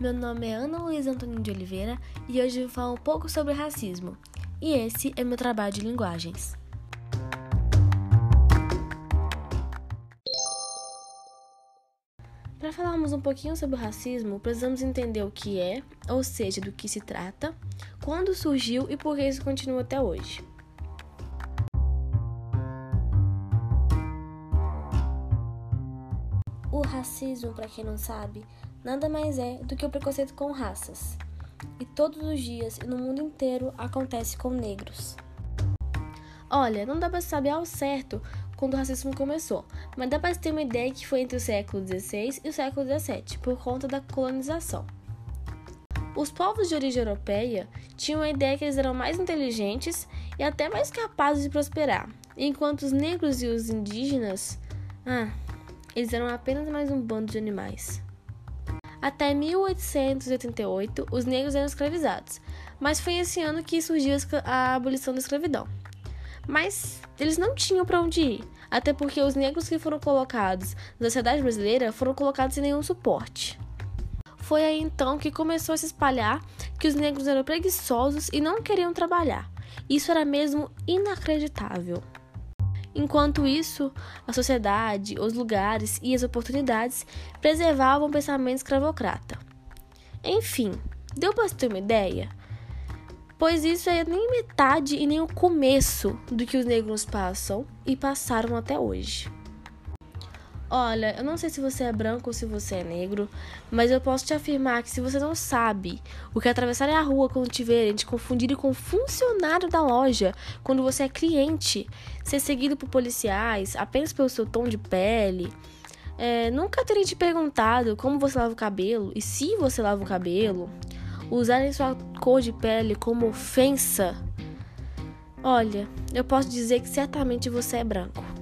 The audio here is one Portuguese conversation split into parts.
Meu nome é Ana Luísa Antônio de Oliveira e hoje vou falar um pouco sobre racismo. E esse é meu trabalho de linguagens. Para falarmos um pouquinho sobre o racismo, precisamos entender o que é, ou seja, do que se trata, quando surgiu e por que isso continua até hoje. O racismo, para quem não sabe, nada mais é do que o preconceito com raças. E todos os dias e no mundo inteiro acontece com negros. Olha, não dá para saber ao certo quando o racismo começou, mas dá para ter uma ideia que foi entre o século XVI e o século XVII, por conta da colonização. Os povos de origem europeia tinham a ideia que eles eram mais inteligentes e até mais capazes de prosperar, enquanto os negros e os indígenas, ah, eles eram apenas mais um bando de animais. Até 1888, os negros eram escravizados, mas foi esse ano que surgiu a abolição da escravidão. Mas eles não tinham para onde ir, até porque os negros que foram colocados na sociedade brasileira foram colocados sem nenhum suporte. Foi aí então que começou a se espalhar que os negros eram preguiçosos e não queriam trabalhar. Isso era mesmo inacreditável. Enquanto isso, a sociedade, os lugares e as oportunidades preservavam o pensamento escravocrata. Enfim, deu para ter uma ideia? Pois isso é nem metade e nem o começo do que os negros passam e passaram até hoje. Olha, eu não sei se você é branco ou se você é negro, mas eu posso te afirmar que se você não sabe o que é atravessar a rua quando te verem, te confundirem com funcionário da loja, quando você é cliente, ser seguido por policiais apenas pelo seu tom de pele, é, nunca terem te perguntado como você lava o cabelo e se você lava o cabelo, usarem sua cor de pele como ofensa, olha, eu posso dizer que certamente você é branco.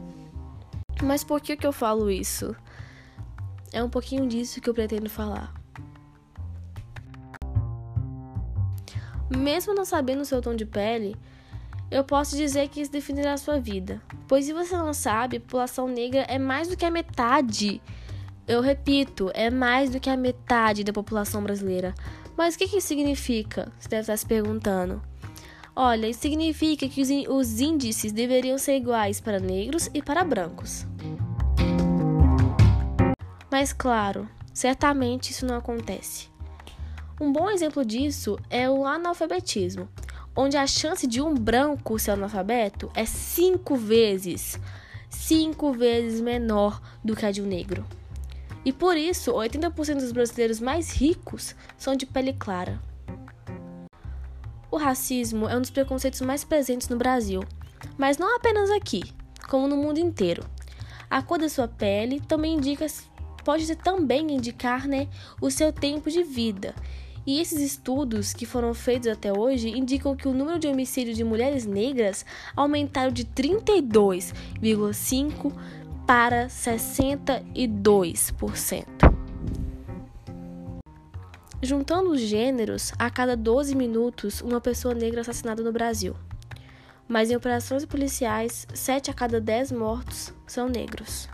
Mas por que, que eu falo isso? É um pouquinho disso que eu pretendo falar. Mesmo não sabendo o seu tom de pele, eu posso dizer que isso definirá a sua vida. Pois se você não sabe, a população negra é mais do que a metade. Eu repito, é mais do que a metade da população brasileira. Mas o que, que isso significa? Você deve estar se perguntando. Olha, isso significa que os índices deveriam ser iguais para negros e para brancos. Mas, claro, certamente isso não acontece. Um bom exemplo disso é o analfabetismo, onde a chance de um branco ser analfabeto é cinco vezes, cinco vezes menor do que a de um negro. E por isso, 80% dos brasileiros mais ricos são de pele clara. O racismo é um dos preconceitos mais presentes no Brasil, mas não apenas aqui, como no mundo inteiro. A cor da sua pele também indica, pode também indicar né, o seu tempo de vida. E esses estudos que foram feitos até hoje indicam que o número de homicídios de mulheres negras aumentaram de 32,5 para 62%. Juntando os gêneros, a cada 12 minutos, uma pessoa negra é assassinada no Brasil. Mas em operações policiais, 7 a cada 10 mortos são negros.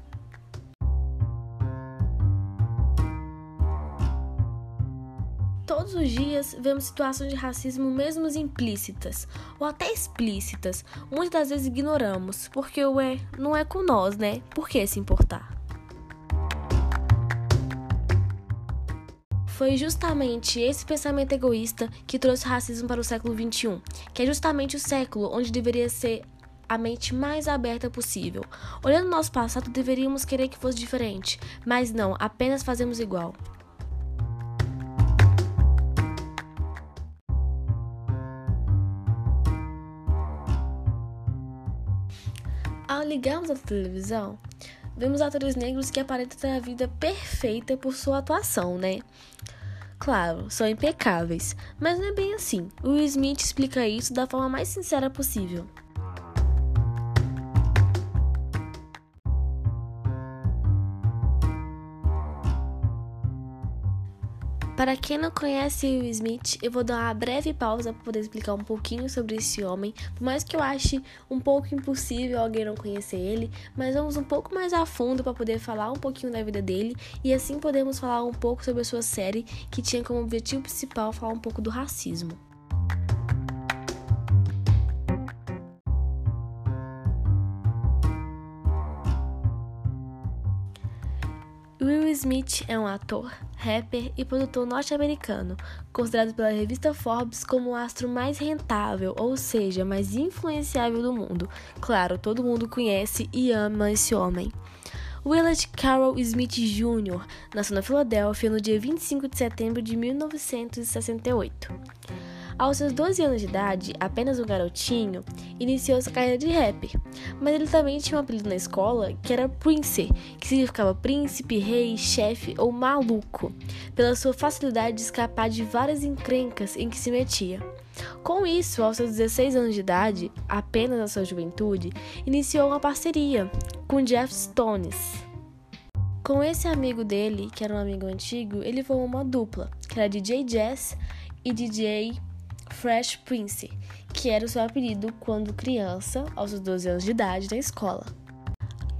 Todos os dias vemos situações de racismo mesmo implícitas ou até explícitas. Muitas das vezes ignoramos, porque o é não é com nós, né? Por que se importar? Foi justamente esse pensamento egoísta que trouxe o racismo para o século XXI, que é justamente o século onde deveria ser a mente mais aberta possível. Olhando nosso passado, deveríamos querer que fosse diferente, mas não, apenas fazemos igual. Ao ligarmos a televisão, vemos atores negros que aparentam ter a vida perfeita por sua atuação, né? Claro, são impecáveis, mas não é bem assim. O Smith explica isso da forma mais sincera possível. Para quem não conhece Will Smith, eu vou dar uma breve pausa para poder explicar um pouquinho sobre esse homem, por mais que eu ache um pouco impossível alguém não conhecer ele, mas vamos um pouco mais a fundo para poder falar um pouquinho da vida dele e assim podemos falar um pouco sobre a sua série que tinha como objetivo principal falar um pouco do racismo. Will Smith é um ator, rapper e produtor norte-americano, considerado pela revista Forbes como o astro mais rentável, ou seja, mais influenciável do mundo. Claro, todo mundo conhece e ama esse homem. Willard Carroll Smith Jr. nasceu na Filadélfia no dia 25 de setembro de 1968. Aos seus 12 anos de idade, apenas um garotinho, iniciou sua carreira de rap, mas ele também tinha um apelido na escola que era Prince, que significava príncipe, rei, chefe ou maluco, pela sua facilidade de escapar de várias encrencas em que se metia. Com isso, aos seus 16 anos de idade, apenas na sua juventude, iniciou uma parceria com Jeff Stones. Com esse amigo dele, que era um amigo antigo, ele formou uma dupla, que era DJ Jazz e DJ Fresh Prince, que era o seu apelido quando criança, aos seus 12 anos de idade, na escola.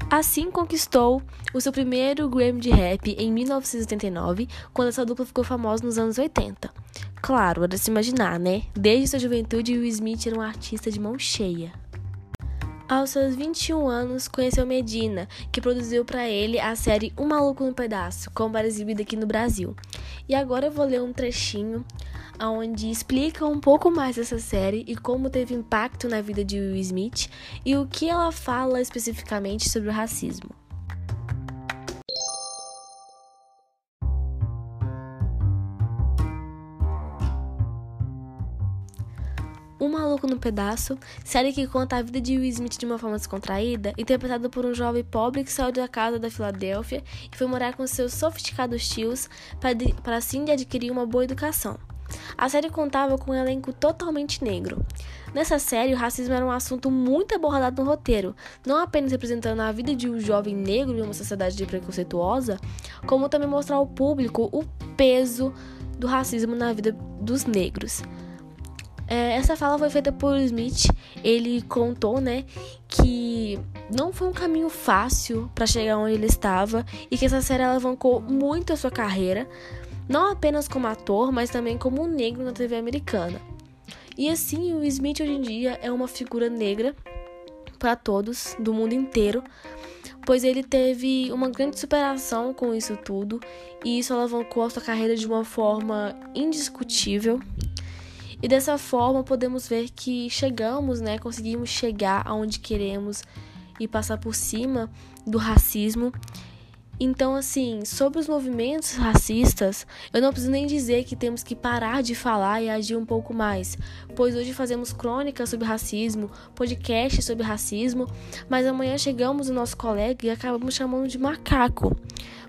Assim conquistou o seu primeiro Grammy de rap em 1989, quando essa dupla ficou famosa nos anos 80. Claro, era de se imaginar, né? Desde sua juventude, Will Smith era um artista de mão cheia. Aos seus 21 anos, conheceu Medina, que produziu para ele a série Um Maluco no Pedaço, como era exibida aqui no Brasil. E agora eu vou ler um trechinho onde explica um pouco mais essa série e como teve impacto na vida de Will Smith e o que ela fala especificamente sobre o racismo. Um Maluco no Pedaço, série que conta a vida de Will Smith de uma forma descontraída, interpretada por um jovem pobre que saiu da casa da Filadélfia e foi morar com seus sofisticados tios para assim adquirir uma boa educação. A série contava com um elenco totalmente negro. Nessa série, o racismo era um assunto muito abordado no roteiro, não apenas representando a vida de um jovem negro em uma sociedade preconceituosa, como também mostrar ao público o peso do racismo na vida dos negros. É, essa fala foi feita por Smith. Ele contou, né, que não foi um caminho fácil para chegar onde ele estava e que essa série alavancou muito a sua carreira, não apenas como ator, mas também como um negro na TV americana. E assim, o Smith hoje em dia é uma figura negra para todos do mundo inteiro, pois ele teve uma grande superação com isso tudo e isso alavancou a sua carreira de uma forma indiscutível. E dessa forma podemos ver que chegamos, né, conseguimos chegar aonde queremos e passar por cima do racismo então, assim, sobre os movimentos racistas, eu não preciso nem dizer que temos que parar de falar e agir um pouco mais, pois hoje fazemos crônicas sobre racismo, podcasts sobre racismo, mas amanhã chegamos no nosso colega e acabamos chamando de macaco,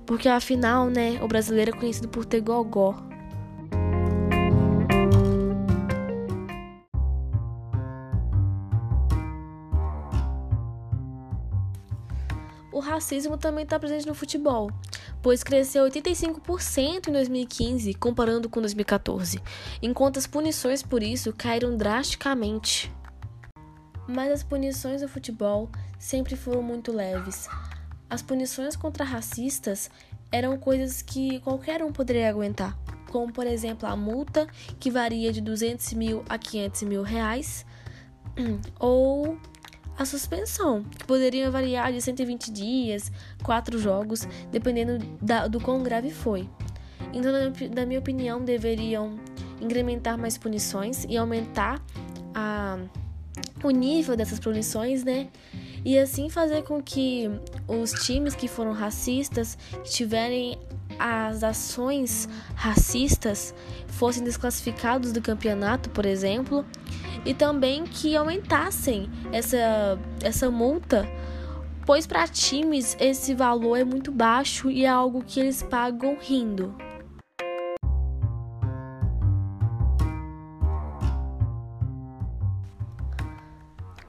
porque afinal, né, o brasileiro é conhecido por ter gogó. O racismo também está presente no futebol, pois cresceu 85% em 2015 comparando com 2014, enquanto as punições por isso caíram drasticamente. Mas as punições no futebol sempre foram muito leves. As punições contra racistas eram coisas que qualquer um poderia aguentar, como por exemplo a multa, que varia de 200 mil a 500 mil reais, ou a suspensão, que poderia variar de 120 dias, quatro jogos, dependendo da, do quão grave foi. Então, na minha opinião, deveriam incrementar mais punições e aumentar a, o nível dessas punições, né? E assim fazer com que os times que foram racistas, que tiverem as ações racistas, fossem desclassificados do campeonato, por exemplo, e também que aumentassem essa, essa multa, pois para times esse valor é muito baixo e é algo que eles pagam rindo.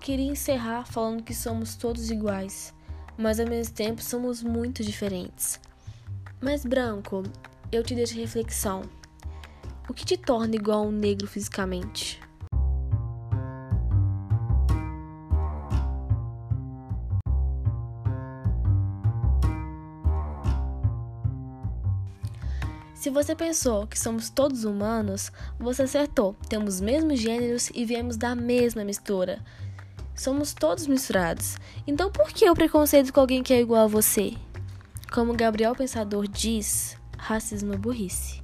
Queria encerrar falando que somos todos iguais, mas ao mesmo tempo somos muito diferentes. Mas, Branco, eu te deixo reflexão. O que te torna igual a um negro fisicamente? Se você pensou que somos todos humanos, você acertou. Temos os mesmos gêneros e viemos da mesma mistura. Somos todos misturados. Então por que o preconceito com alguém que é igual a você? Como Gabriel Pensador diz, racismo é burrice.